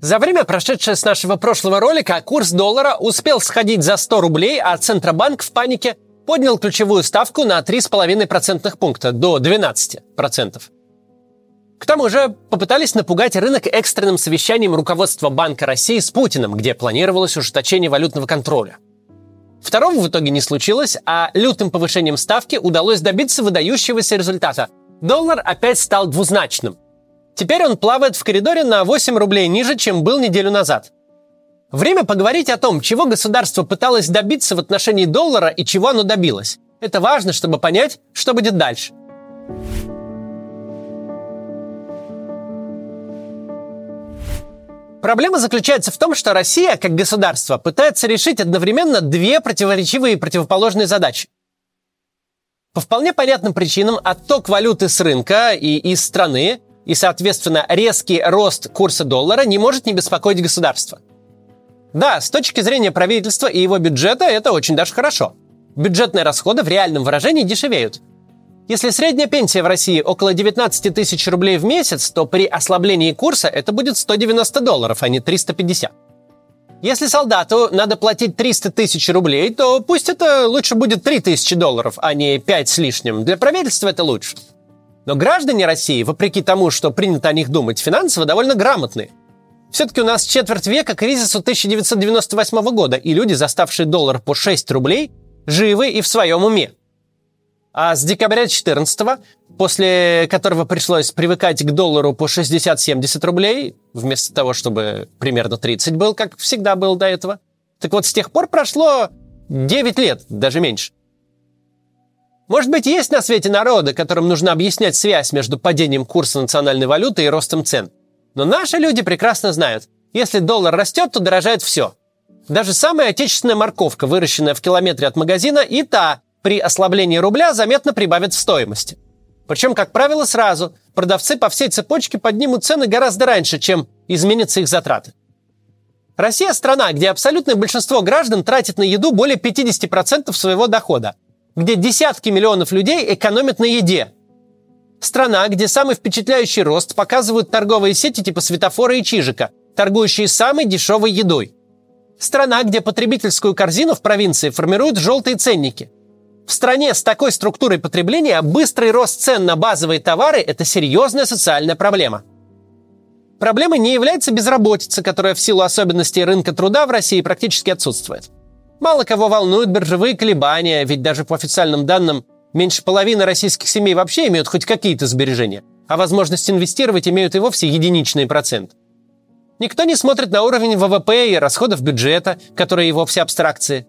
За время, прошедшее с нашего прошлого ролика, курс доллара успел сходить за 100 рублей, а Центробанк в панике поднял ключевую ставку на 3,5 процентных пункта до 12%. К тому же попытались напугать рынок экстренным совещанием руководства Банка России с Путиным, где планировалось ужесточение валютного контроля. Второго в итоге не случилось, а лютым повышением ставки удалось добиться выдающегося результата. Доллар опять стал двузначным. Теперь он плавает в коридоре на 8 рублей ниже, чем был неделю назад. Время поговорить о том, чего государство пыталось добиться в отношении доллара и чего оно добилось. Это важно, чтобы понять, что будет дальше. Проблема заключается в том, что Россия, как государство, пытается решить одновременно две противоречивые и противоположные задачи. По вполне понятным причинам отток валюты с рынка и из страны и, соответственно, резкий рост курса доллара не может не беспокоить государство. Да, с точки зрения правительства и его бюджета это очень даже хорошо. Бюджетные расходы в реальном выражении дешевеют – если средняя пенсия в России около 19 тысяч рублей в месяц, то при ослаблении курса это будет 190 долларов, а не 350. Если солдату надо платить 300 тысяч рублей, то пусть это лучше будет 3 тысячи долларов, а не 5 с лишним. Для правительства это лучше. Но граждане России, вопреки тому, что принято о них думать, финансово довольно грамотные. Все-таки у нас четверть века кризису 1998 года, и люди, заставшие доллар по 6 рублей, живы и в своем уме. А с декабря 14 после которого пришлось привыкать к доллару по 60-70 рублей, вместо того, чтобы примерно 30 был, как всегда был до этого. Так вот, с тех пор прошло 9 лет, даже меньше. Может быть, есть на свете народы, которым нужно объяснять связь между падением курса национальной валюты и ростом цен. Но наши люди прекрасно знают, если доллар растет, то дорожает все. Даже самая отечественная морковка, выращенная в километре от магазина, и та при ослаблении рубля заметно прибавят в стоимости. Причем, как правило, сразу. Продавцы по всей цепочке поднимут цены гораздо раньше, чем изменятся их затраты. Россия – страна, где абсолютное большинство граждан тратит на еду более 50% своего дохода, где десятки миллионов людей экономят на еде. Страна, где самый впечатляющий рост показывают торговые сети типа Светофора и Чижика, торгующие самой дешевой едой. Страна, где потребительскую корзину в провинции формируют желтые ценники – в стране с такой структурой потребления быстрый рост цен на базовые товары – это серьезная социальная проблема. Проблемой не является безработица, которая в силу особенностей рынка труда в России практически отсутствует. Мало кого волнуют биржевые колебания, ведь даже по официальным данным меньше половины российских семей вообще имеют хоть какие-то сбережения, а возможность инвестировать имеют и вовсе единичный процент. Никто не смотрит на уровень ВВП и расходов бюджета, которые и вовсе абстракции.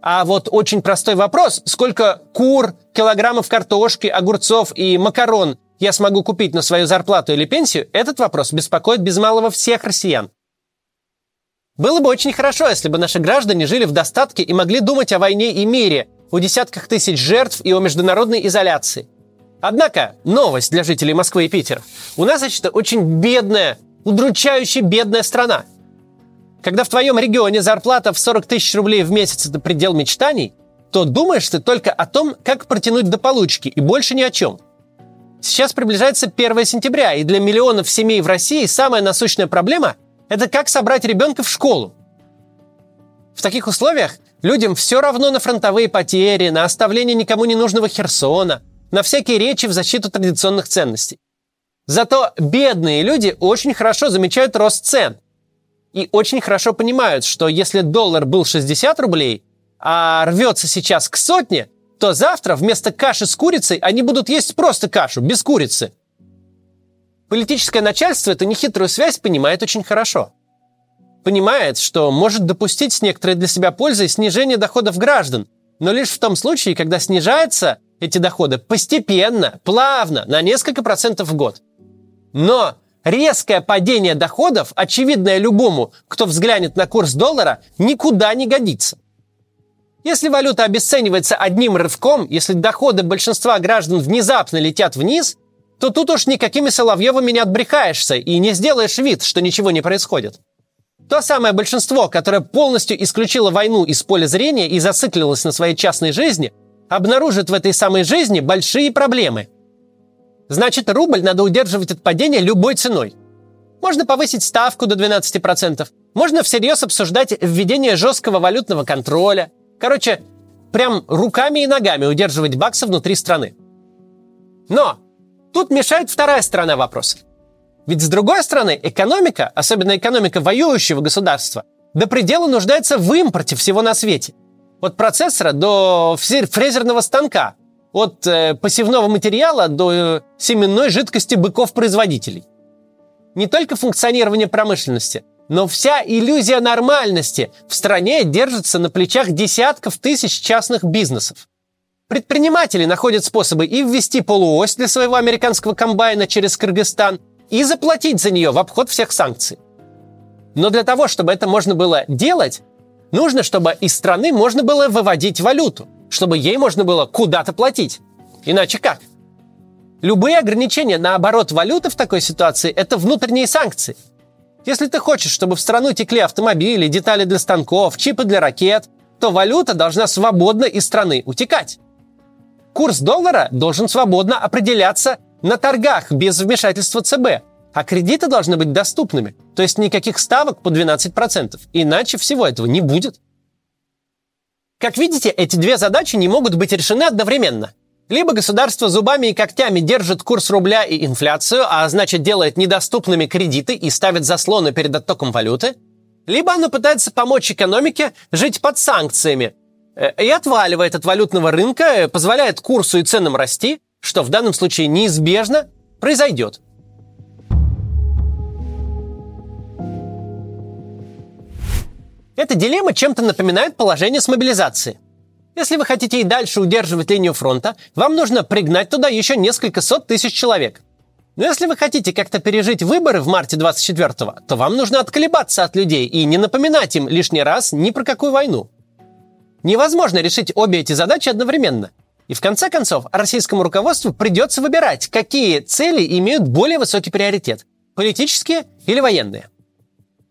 А вот очень простой вопрос, сколько кур, килограммов картошки, огурцов и макарон я смогу купить на свою зарплату или пенсию, этот вопрос беспокоит без малого всех россиян. Было бы очень хорошо, если бы наши граждане жили в достатке и могли думать о войне и мире, о десятках тысяч жертв и о международной изоляции. Однако, новость для жителей Москвы и Питера. У нас, значит, очень бедная, удручающе бедная страна. Когда в твоем регионе зарплата в 40 тысяч рублей в месяц – это предел мечтаний, то думаешь ты только о том, как протянуть до получки, и больше ни о чем. Сейчас приближается 1 сентября, и для миллионов семей в России самая насущная проблема – это как собрать ребенка в школу. В таких условиях людям все равно на фронтовые потери, на оставление никому не нужного Херсона, на всякие речи в защиту традиционных ценностей. Зато бедные люди очень хорошо замечают рост цен – и очень хорошо понимают, что если доллар был 60 рублей, а рвется сейчас к сотне, то завтра вместо каши с курицей они будут есть просто кашу, без курицы. Политическое начальство эту нехитрую связь понимает очень хорошо. Понимает, что может допустить с некоторой для себя пользой снижение доходов граждан, но лишь в том случае, когда снижаются эти доходы постепенно, плавно, на несколько процентов в год. Но резкое падение доходов, очевидное любому, кто взглянет на курс доллара, никуда не годится. Если валюта обесценивается одним рывком, если доходы большинства граждан внезапно летят вниз, то тут уж никакими Соловьевыми не отбрехаешься и не сделаешь вид, что ничего не происходит. То самое большинство, которое полностью исключило войну из поля зрения и зациклилось на своей частной жизни, обнаружит в этой самой жизни большие проблемы – Значит, рубль надо удерживать от падения любой ценой. Можно повысить ставку до 12%. Можно всерьез обсуждать введение жесткого валютного контроля. Короче, прям руками и ногами удерживать баксы внутри страны. Но тут мешает вторая сторона вопроса. Ведь с другой стороны, экономика, особенно экономика воюющего государства, до предела нуждается в импорте всего на свете. От процессора до фрезерного станка, от э, посевного материала до э, семенной жидкости быков-производителей. Не только функционирование промышленности, но вся иллюзия нормальности в стране держится на плечах десятков тысяч частных бизнесов. Предприниматели находят способы и ввести полуось для своего американского комбайна через Кыргызстан, и заплатить за нее в обход всех санкций. Но для того, чтобы это можно было делать, нужно, чтобы из страны можно было выводить валюту, чтобы ей можно было куда-то платить. Иначе как? Любые ограничения на оборот валюты в такой ситуации – это внутренние санкции. Если ты хочешь, чтобы в страну текли автомобили, детали для станков, чипы для ракет, то валюта должна свободно из страны утекать. Курс доллара должен свободно определяться на торгах без вмешательства ЦБ, а кредиты должны быть доступными, то есть никаких ставок по 12%, иначе всего этого не будет. Как видите, эти две задачи не могут быть решены одновременно. Либо государство зубами и когтями держит курс рубля и инфляцию, а значит делает недоступными кредиты и ставит заслоны перед оттоком валюты, либо оно пытается помочь экономике жить под санкциями и отваливает от валютного рынка, э, позволяет курсу и ценам расти, что в данном случае неизбежно произойдет. Эта дилемма чем-то напоминает положение с мобилизацией. Если вы хотите и дальше удерживать линию фронта, вам нужно пригнать туда еще несколько сот тысяч человек. Но если вы хотите как-то пережить выборы в марте 24-го, то вам нужно отколебаться от людей и не напоминать им лишний раз ни про какую войну. Невозможно решить обе эти задачи одновременно. И в конце концов, российскому руководству придется выбирать, какие цели имеют более высокий приоритет – политические или военные.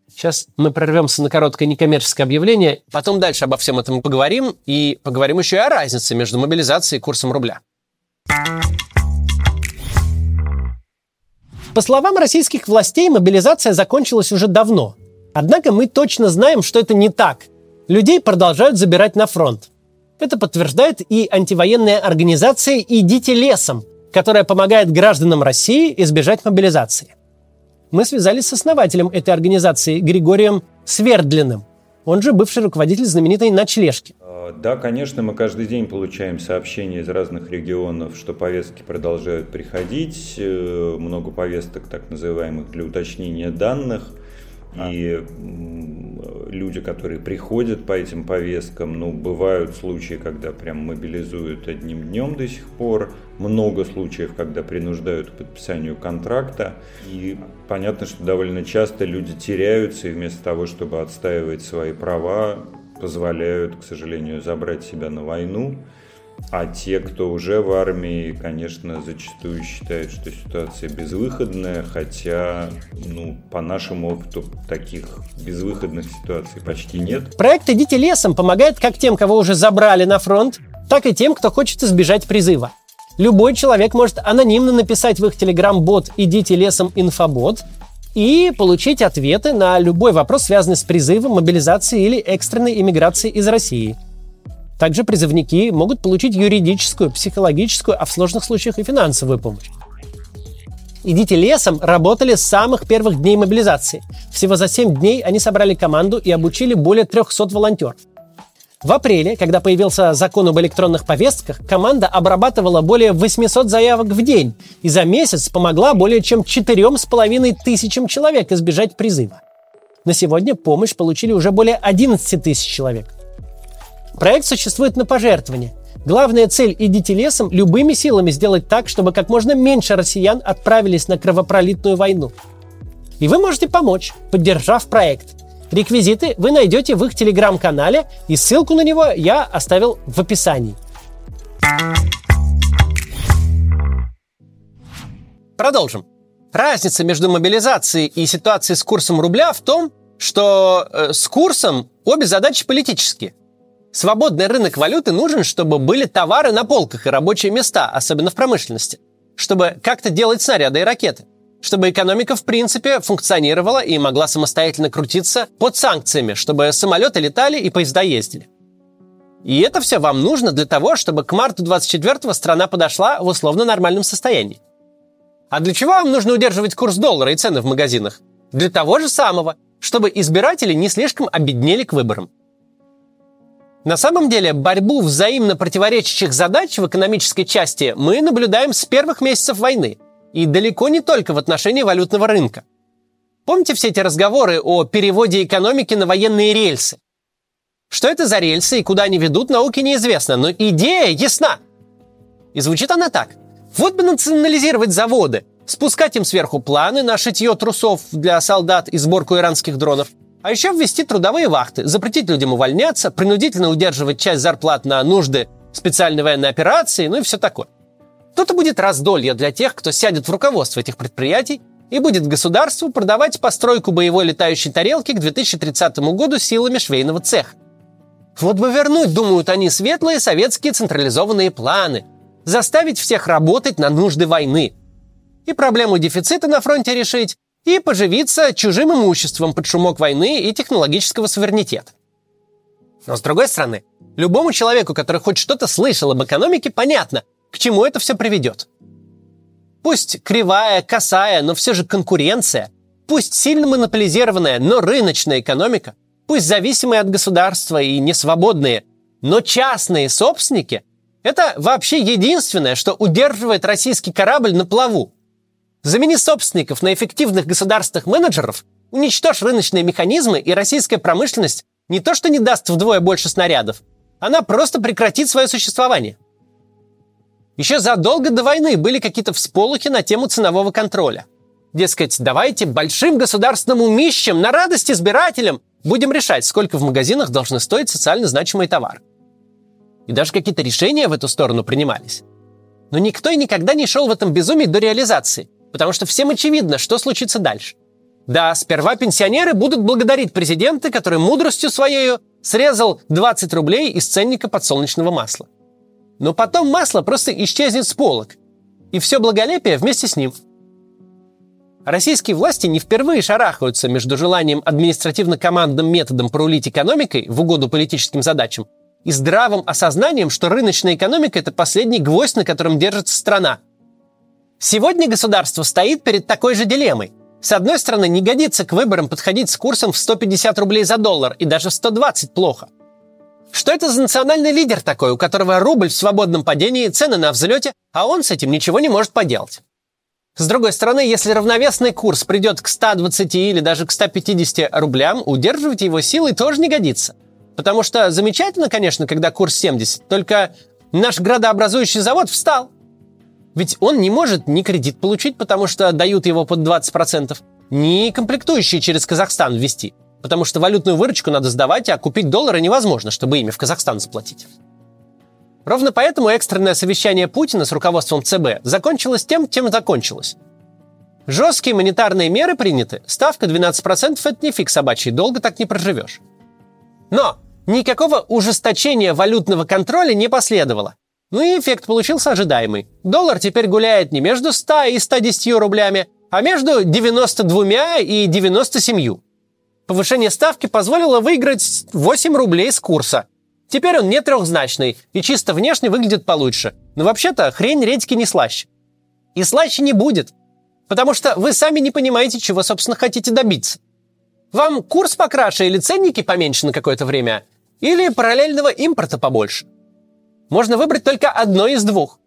Сейчас мы прорвемся на короткое некоммерческое объявление, потом дальше обо всем этом поговорим, и поговорим еще и о разнице между мобилизацией и курсом рубля. По словам российских властей, мобилизация закончилась уже давно. Однако мы точно знаем, что это не так. Людей продолжают забирать на фронт. Это подтверждает и антивоенная организация «Идите лесом», которая помогает гражданам России избежать мобилизации. Мы связались с основателем этой организации Григорием Свердлиным. Он же бывший руководитель знаменитой «Ночлежки». А, да, конечно, мы каждый день получаем сообщения из разных регионов, что повестки продолжают приходить. Э, много повесток, так называемых, для уточнения данных – и люди, которые приходят по этим повесткам, ну, бывают случаи, когда прям мобилизуют одним днем до сих пор, много случаев, когда принуждают к подписанию контракта, и понятно, что довольно часто люди теряются, и вместо того, чтобы отстаивать свои права, позволяют, к сожалению, забрать себя на войну. А те, кто уже в армии, конечно, зачастую считают, что ситуация безвыходная, хотя, ну, по нашему опыту, таких безвыходных ситуаций почти нет. Проект «Идите лесом» помогает как тем, кого уже забрали на фронт, так и тем, кто хочет избежать призыва. Любой человек может анонимно написать в их телеграм-бот «Идите лесом инфобот» и получить ответы на любой вопрос, связанный с призывом, мобилизацией или экстренной иммиграцией из России – также призывники могут получить юридическую, психологическую, а в сложных случаях и финансовую помощь. «Идите лесом» работали с самых первых дней мобилизации. Всего за 7 дней они собрали команду и обучили более 300 волонтеров. В апреле, когда появился закон об электронных повестках, команда обрабатывала более 800 заявок в день и за месяц помогла более чем 4,5 тысячам человек избежать призыва. На сегодня помощь получили уже более 11 тысяч человек – Проект существует на пожертвования. Главная цель «Идите лесом» – любыми силами сделать так, чтобы как можно меньше россиян отправились на кровопролитную войну. И вы можете помочь, поддержав проект. Реквизиты вы найдете в их телеграм-канале, и ссылку на него я оставил в описании. Продолжим. Разница между мобилизацией и ситуацией с курсом рубля в том, что э, с курсом обе задачи политические. Свободный рынок валюты нужен, чтобы были товары на полках и рабочие места, особенно в промышленности. Чтобы как-то делать снаряды и ракеты. чтобы экономика в принципе функционировала и могла самостоятельно крутиться под санкциями, чтобы самолеты летали и поезда ездили. И это все вам нужно для того, чтобы к марту 24-го страна подошла в условно нормальном состоянии. А для чего вам нужно удерживать курс доллара и цены в магазинах? Для того же самого, чтобы избиратели не слишком обеднели к выборам. На самом деле, борьбу взаимно противоречащих задач в экономической части мы наблюдаем с первых месяцев войны, и далеко не только в отношении валютного рынка. Помните все эти разговоры о переводе экономики на военные рельсы? Что это за рельсы и куда они ведут, науке неизвестно, но идея ясна. И звучит она так. Вот бы национализировать заводы, спускать им сверху планы на шитье трусов для солдат и сборку иранских дронов, а еще ввести трудовые вахты, запретить людям увольняться, принудительно удерживать часть зарплат на нужды специальной военной операции, ну и все такое. То-то будет раздолье для тех, кто сядет в руководство этих предприятий и будет государству продавать постройку боевой летающей тарелки к 2030 году силами швейного цеха. Вот бы вернуть, думают они, светлые советские централизованные планы, заставить всех работать на нужды войны. И проблему дефицита на фронте решить, и поживиться чужим имуществом под шумок войны и технологического суверенитета. Но с другой стороны, любому человеку, который хоть что-то слышал об экономике, понятно, к чему это все приведет. Пусть кривая, косая, но все же конкуренция, пусть сильно монополизированная, но рыночная экономика, пусть зависимые от государства и несвободные, но частные собственники – это вообще единственное, что удерживает российский корабль на плаву. Замени собственников на эффективных государственных менеджеров, уничтожь рыночные механизмы, и российская промышленность не то что не даст вдвое больше снарядов, она просто прекратит свое существование. Еще задолго до войны были какие-то всполохи на тему ценового контроля. Дескать, давайте большим государственным умищем на радость избирателям будем решать, сколько в магазинах должны стоить социально значимый товар. И даже какие-то решения в эту сторону принимались. Но никто и никогда не шел в этом безумии до реализации – Потому что всем очевидно, что случится дальше. Да, сперва пенсионеры будут благодарить президента, который мудростью своей срезал 20 рублей из ценника подсолнечного масла. Но потом масло просто исчезнет с полок, и все благолепие вместе с ним. Российские власти не впервые шарахаются между желанием административно-командным методом порулить экономикой в угоду политическим задачам и здравым осознанием, что рыночная экономика – это последний гвоздь, на котором держится страна – Сегодня государство стоит перед такой же дилеммой. С одной стороны, не годится к выборам подходить с курсом в 150 рублей за доллар и даже 120 плохо. Что это за национальный лидер такой, у которого рубль в свободном падении, цены на взлете, а он с этим ничего не может поделать? С другой стороны, если равновесный курс придет к 120 или даже к 150 рублям, удерживать его силой тоже не годится. Потому что замечательно, конечно, когда курс 70, только наш градообразующий завод встал – ведь он не может ни кредит получить, потому что дают его под 20%, ни комплектующие через Казахстан ввести, потому что валютную выручку надо сдавать, а купить доллары невозможно, чтобы ими в Казахстан заплатить. Ровно поэтому экстренное совещание Путина с руководством ЦБ закончилось тем, чем закончилось. Жесткие монетарные меры приняты, ставка 12% – это не фиг собачий, долго так не проживешь. Но никакого ужесточения валютного контроля не последовало. Ну и эффект получился ожидаемый. Доллар теперь гуляет не между 100 и 110 рублями, а между 92 и 97. Повышение ставки позволило выиграть 8 рублей с курса. Теперь он не трехзначный и чисто внешне выглядит получше. Но вообще-то хрень редьки не слаще. И слаще не будет. Потому что вы сами не понимаете, чего, собственно, хотите добиться. Вам курс покраше или ценники поменьше на какое-то время? Или параллельного импорта побольше? Можно выбрать только одно из двух.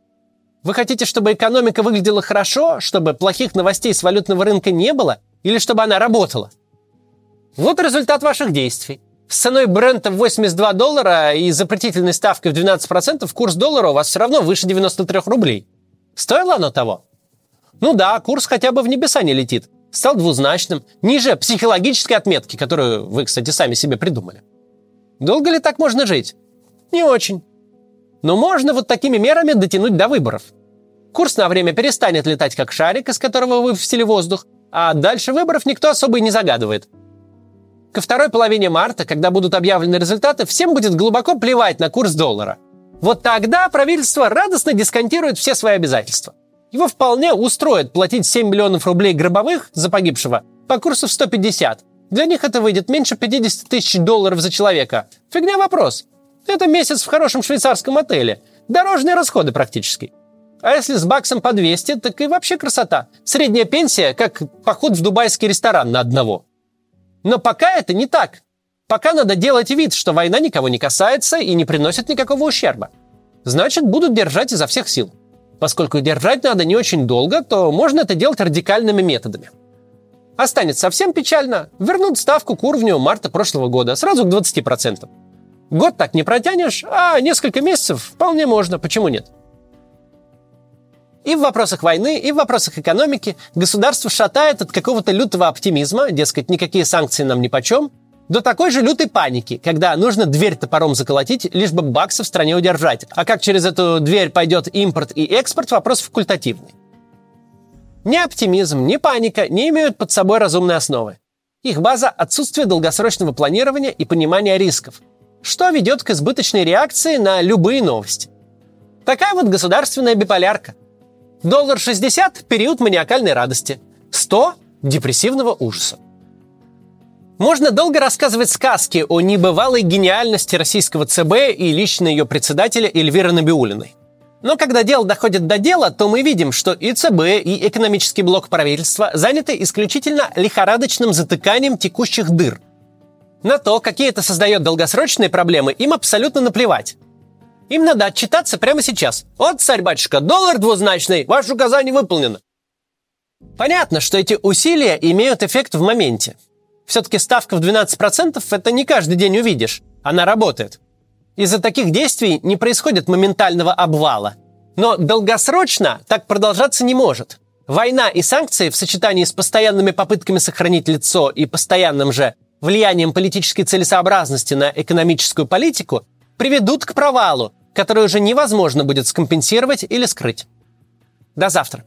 Вы хотите, чтобы экономика выглядела хорошо, чтобы плохих новостей с валютного рынка не было, или чтобы она работала? Вот результат ваших действий. С ценой бренда в 82 доллара и запретительной ставкой в 12% курс доллара у вас все равно выше 93 рублей. Стоило оно того? Ну да, курс хотя бы в небеса не летит. Стал двузначным, ниже психологической отметки, которую вы, кстати, сами себе придумали. Долго ли так можно жить? Не очень. Но можно вот такими мерами дотянуть до выборов. Курс на время перестанет летать как шарик, из которого выпустили воздух, а дальше выборов никто особо и не загадывает. Ко второй половине марта, когда будут объявлены результаты, всем будет глубоко плевать на курс доллара. Вот тогда правительство радостно дисконтирует все свои обязательства. Его вполне устроит платить 7 миллионов рублей гробовых за погибшего по курсу в 150. Для них это выйдет меньше 50 тысяч долларов за человека. Фигня вопрос. Это месяц в хорошем швейцарском отеле. Дорожные расходы практически. А если с баксом по 200, так и вообще красота. Средняя пенсия, как поход в дубайский ресторан на одного. Но пока это не так. Пока надо делать вид, что война никого не касается и не приносит никакого ущерба. Значит, будут держать изо всех сил. Поскольку держать надо не очень долго, то можно это делать радикальными методами. Станет совсем печально, вернут ставку к уровню марта прошлого года, сразу к 20%. Год так не протянешь, а несколько месяцев вполне можно, почему нет? И в вопросах войны, и в вопросах экономики государство шатает от какого-то лютого оптимизма, дескать, никакие санкции нам ни почем, до такой же лютой паники, когда нужно дверь топором заколотить, лишь бы баксы в стране удержать. А как через эту дверь пойдет импорт и экспорт, вопрос факультативный. Ни оптимизм, ни паника не имеют под собой разумной основы. Их база – отсутствие долгосрочного планирования и понимания рисков, что ведет к избыточной реакции на любые новости. Такая вот государственная биполярка. Доллар 60 – период маниакальной радости, 100 – депрессивного ужаса. Можно долго рассказывать сказки о небывалой гениальности российского ЦБ и лично ее председателя Эльвиры Набиулиной. Но когда дело доходит до дела, то мы видим, что и ЦБ, и экономический блок правительства заняты исключительно лихорадочным затыканием текущих дыр. На то, какие это создает долгосрочные проблемы, им абсолютно наплевать. Им надо отчитаться прямо сейчас. Вот, царь-батюшка, доллар двузначный, ваше указание выполнено. Понятно, что эти усилия имеют эффект в моменте. Все-таки ставка в 12% это не каждый день увидишь. Она работает. Из-за таких действий не происходит моментального обвала. Но долгосрочно так продолжаться не может. Война и санкции в сочетании с постоянными попытками сохранить лицо и постоянным же влиянием политической целесообразности на экономическую политику приведут к провалу, который уже невозможно будет скомпенсировать или скрыть. До завтра.